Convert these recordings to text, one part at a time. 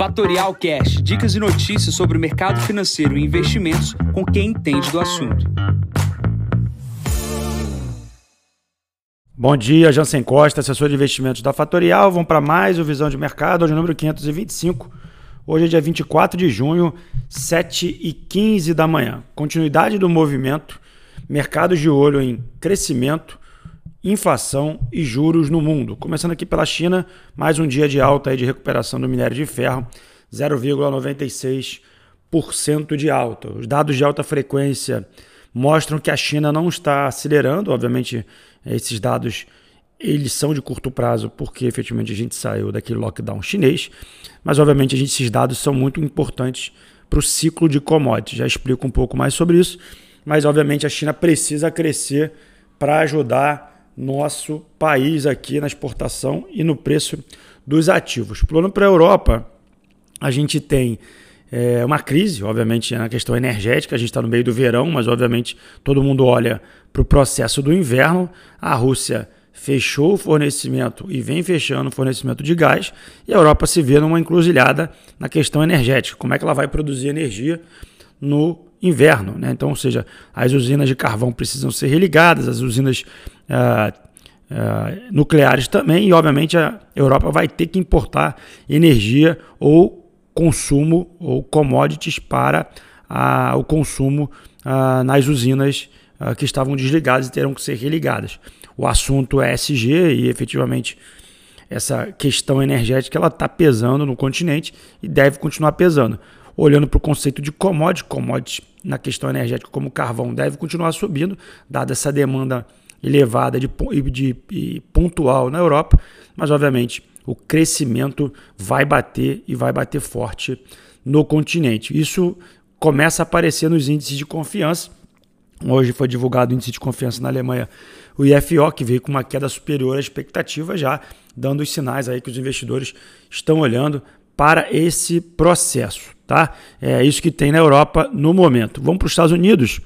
Fatorial Cash, dicas e notícias sobre o mercado financeiro e investimentos com quem entende do assunto. Bom dia, Jansen Costa, assessor de investimentos da Fatorial. Vamos para mais o Visão de Mercado, hoje número 525. Hoje é dia 24 de junho, 7 e 15 da manhã. Continuidade do movimento, mercados de olho em crescimento, inflação e juros no mundo. Começando aqui pela China, mais um dia de alta de recuperação do minério de ferro, 0,96% de alta. Os dados de alta frequência mostram que a China não está acelerando, obviamente esses dados eles são de curto prazo porque efetivamente a gente saiu daquele lockdown chinês, mas obviamente gente, esses dados são muito importantes para o ciclo de commodities. Já explico um pouco mais sobre isso, mas obviamente a China precisa crescer para ajudar nosso país aqui na exportação e no preço dos ativos. Plano para a Europa, a gente tem é uma crise, obviamente, na questão energética. A gente está no meio do verão, mas obviamente todo mundo olha para o processo do inverno. A Rússia fechou o fornecimento e vem fechando o fornecimento de gás, e a Europa se vê numa encruzilhada na questão energética. Como é que ela vai produzir energia no inverno? Né? Então, ou seja, as usinas de carvão precisam ser religadas, as usinas ah, ah, nucleares também, e obviamente a Europa vai ter que importar energia ou consumo ou commodities para ah, o consumo ah, nas usinas que estavam desligadas e terão que ser religadas. O assunto é SG e efetivamente essa questão energética ela está pesando no continente e deve continuar pesando. Olhando para o conceito de commodity, commodity na questão energética como carvão deve continuar subindo, dada essa demanda elevada de, de, de pontual na Europa, mas obviamente o crescimento vai bater e vai bater forte no continente. Isso começa a aparecer nos índices de confiança. Hoje foi divulgado o índice de confiança na Alemanha, o IFO, que veio com uma queda superior à expectativa, já dando os sinais aí que os investidores estão olhando para esse processo. Tá? É isso que tem na Europa no momento. Vamos para os Estados Unidos.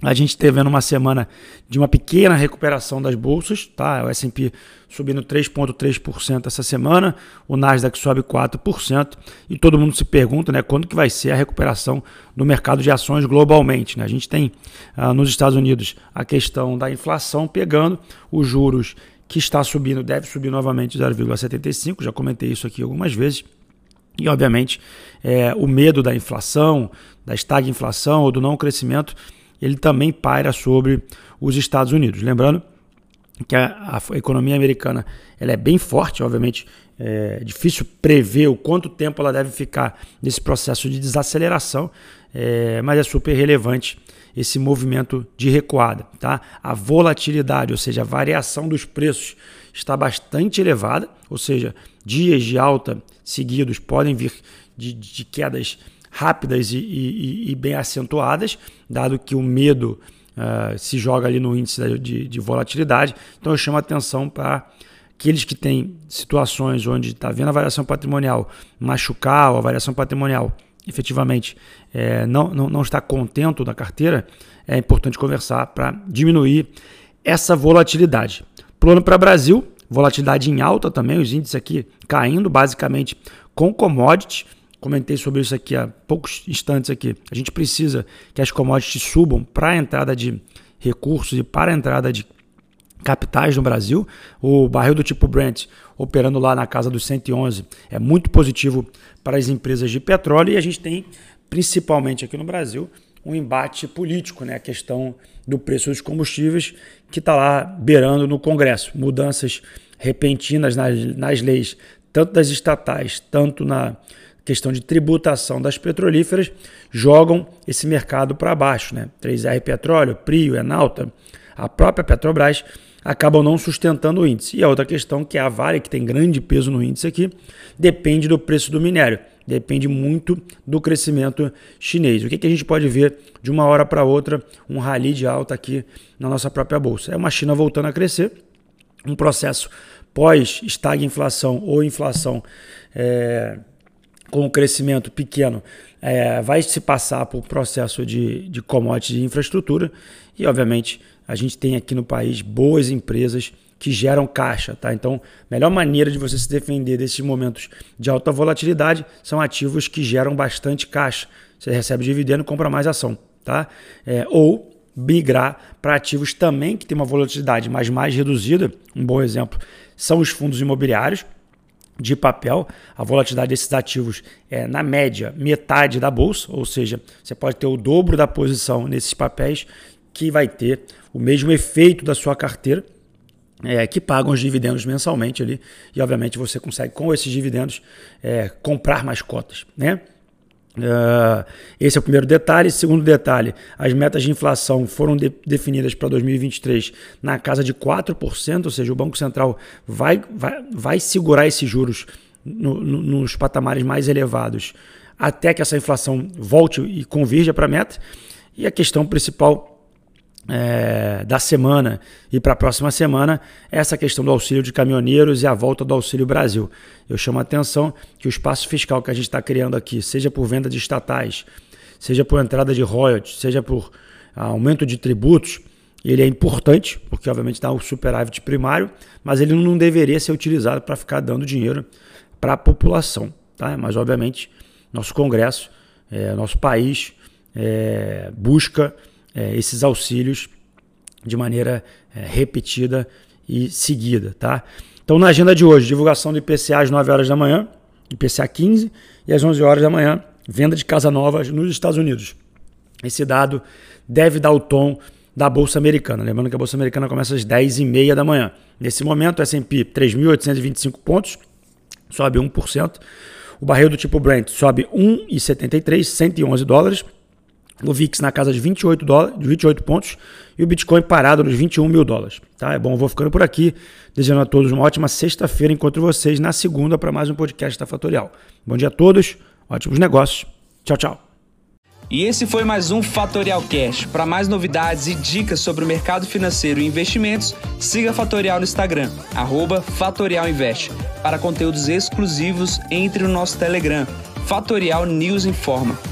A gente teve uma semana de uma pequena recuperação das bolsas, tá? O S&P subindo 3.3% essa semana, o Nasdaq sobe 4%, e todo mundo se pergunta, né, quando que vai ser a recuperação do mercado de ações globalmente, né? A gente tem ah, nos Estados Unidos a questão da inflação pegando, os juros que está subindo deve subir novamente 0,75, já comentei isso aqui algumas vezes. E, obviamente, é, o medo da inflação, da estagflação ou do não crescimento ele também paira sobre os Estados Unidos. Lembrando que a, a economia americana ela é bem forte, obviamente é difícil prever o quanto tempo ela deve ficar nesse processo de desaceleração, é, mas é super relevante esse movimento de recuada. Tá? A volatilidade, ou seja, a variação dos preços está bastante elevada, ou seja, dias de alta seguidos podem vir de, de quedas rápidas e, e, e bem acentuadas, dado que o medo uh, se joga ali no índice de, de volatilidade. Então eu chamo a atenção para aqueles que têm situações onde está vendo a variação patrimonial machucar ou a variação patrimonial efetivamente é, não, não, não está contento da carteira, é importante conversar para diminuir essa volatilidade. Plano para Brasil, volatilidade em alta também, os índices aqui caindo basicamente com commodities comentei sobre isso aqui há poucos instantes aqui. A gente precisa que as commodities subam para a entrada de recursos e para a entrada de capitais no Brasil. O barril do tipo Brent operando lá na casa dos 111 é muito positivo para as empresas de petróleo e a gente tem, principalmente aqui no Brasil, um embate político, né? a questão do preço dos combustíveis que está lá beirando no Congresso. Mudanças repentinas nas, nas leis, tanto das estatais, tanto na questão de tributação das petrolíferas jogam esse mercado para baixo. Né? 3R Petróleo, Prio, Enalta, a própria Petrobras acabam não sustentando o índice. E a outra questão, que é a Vale, que tem grande peso no índice aqui, depende do preço do minério. Depende muito do crescimento chinês. O que, que a gente pode ver de uma hora para outra, um rally de alta aqui na nossa própria bolsa? É uma China voltando a crescer, um processo pós-estagflação ou inflação é, com o crescimento pequeno, é, vai se passar por processo de, de commodities de infraestrutura e, obviamente, a gente tem aqui no país boas empresas que geram caixa, tá? Então, a melhor maneira de você se defender desses momentos de alta volatilidade são ativos que geram bastante caixa. Você recebe dividendo compra mais ação, tá? É, ou migrar para ativos também que tem uma volatilidade, mas mais reduzida. Um bom exemplo são os fundos imobiliários de papel. A volatilidade desses ativos é, na média, metade da bolsa, ou seja, você pode ter o dobro da posição nesses papéis, que vai ter o mesmo efeito da sua carteira, é, que pagam os dividendos mensalmente ali, e obviamente você consegue, com esses dividendos, é, comprar mais cotas. Né? Uh, esse é o primeiro detalhe. Segundo detalhe, as metas de inflação foram de, definidas para 2023 na casa de 4%, ou seja, o Banco Central vai, vai, vai segurar esses juros no, no, nos patamares mais elevados até que essa inflação volte e convirja para a meta. E a questão principal é, da semana e para a próxima semana essa questão do auxílio de caminhoneiros e a volta do Auxílio Brasil. Eu chamo a atenção que o espaço fiscal que a gente está criando aqui, seja por venda de estatais, seja por entrada de royalties, seja por aumento de tributos, ele é importante, porque obviamente dá o superávit primário, mas ele não deveria ser utilizado para ficar dando dinheiro para a população. Tá? Mas obviamente nosso Congresso, é, nosso país é, busca é, esses auxílios de maneira é, repetida e seguida, tá? Então, na agenda de hoje, divulgação do IPCA às 9 horas da manhã, IPCA 15, e às 11 horas da manhã, venda de casa nova nos Estados Unidos. Esse dado deve dar o tom da Bolsa Americana. Lembrando que a Bolsa Americana começa às 10h30 da manhã. Nesse momento, o S&P 3.825 pontos, sobe 1%. O barril do tipo Brent sobe 1,73, 111 dólares o VIX na casa de 28, dólares, 28 pontos e o Bitcoin parado nos 21 mil dólares. Tá? É bom, vou ficando por aqui, desejando a todos uma ótima sexta-feira. Encontro vocês na segunda para mais um podcast da Fatorial. Bom dia a todos, ótimos negócios. Tchau, tchau. E esse foi mais um Fatorial Cash. Para mais novidades e dicas sobre o mercado financeiro e investimentos, siga a Fatorial no Instagram, @fatorialinvest. Para conteúdos exclusivos, entre no nosso Telegram, Fatorial News Informa.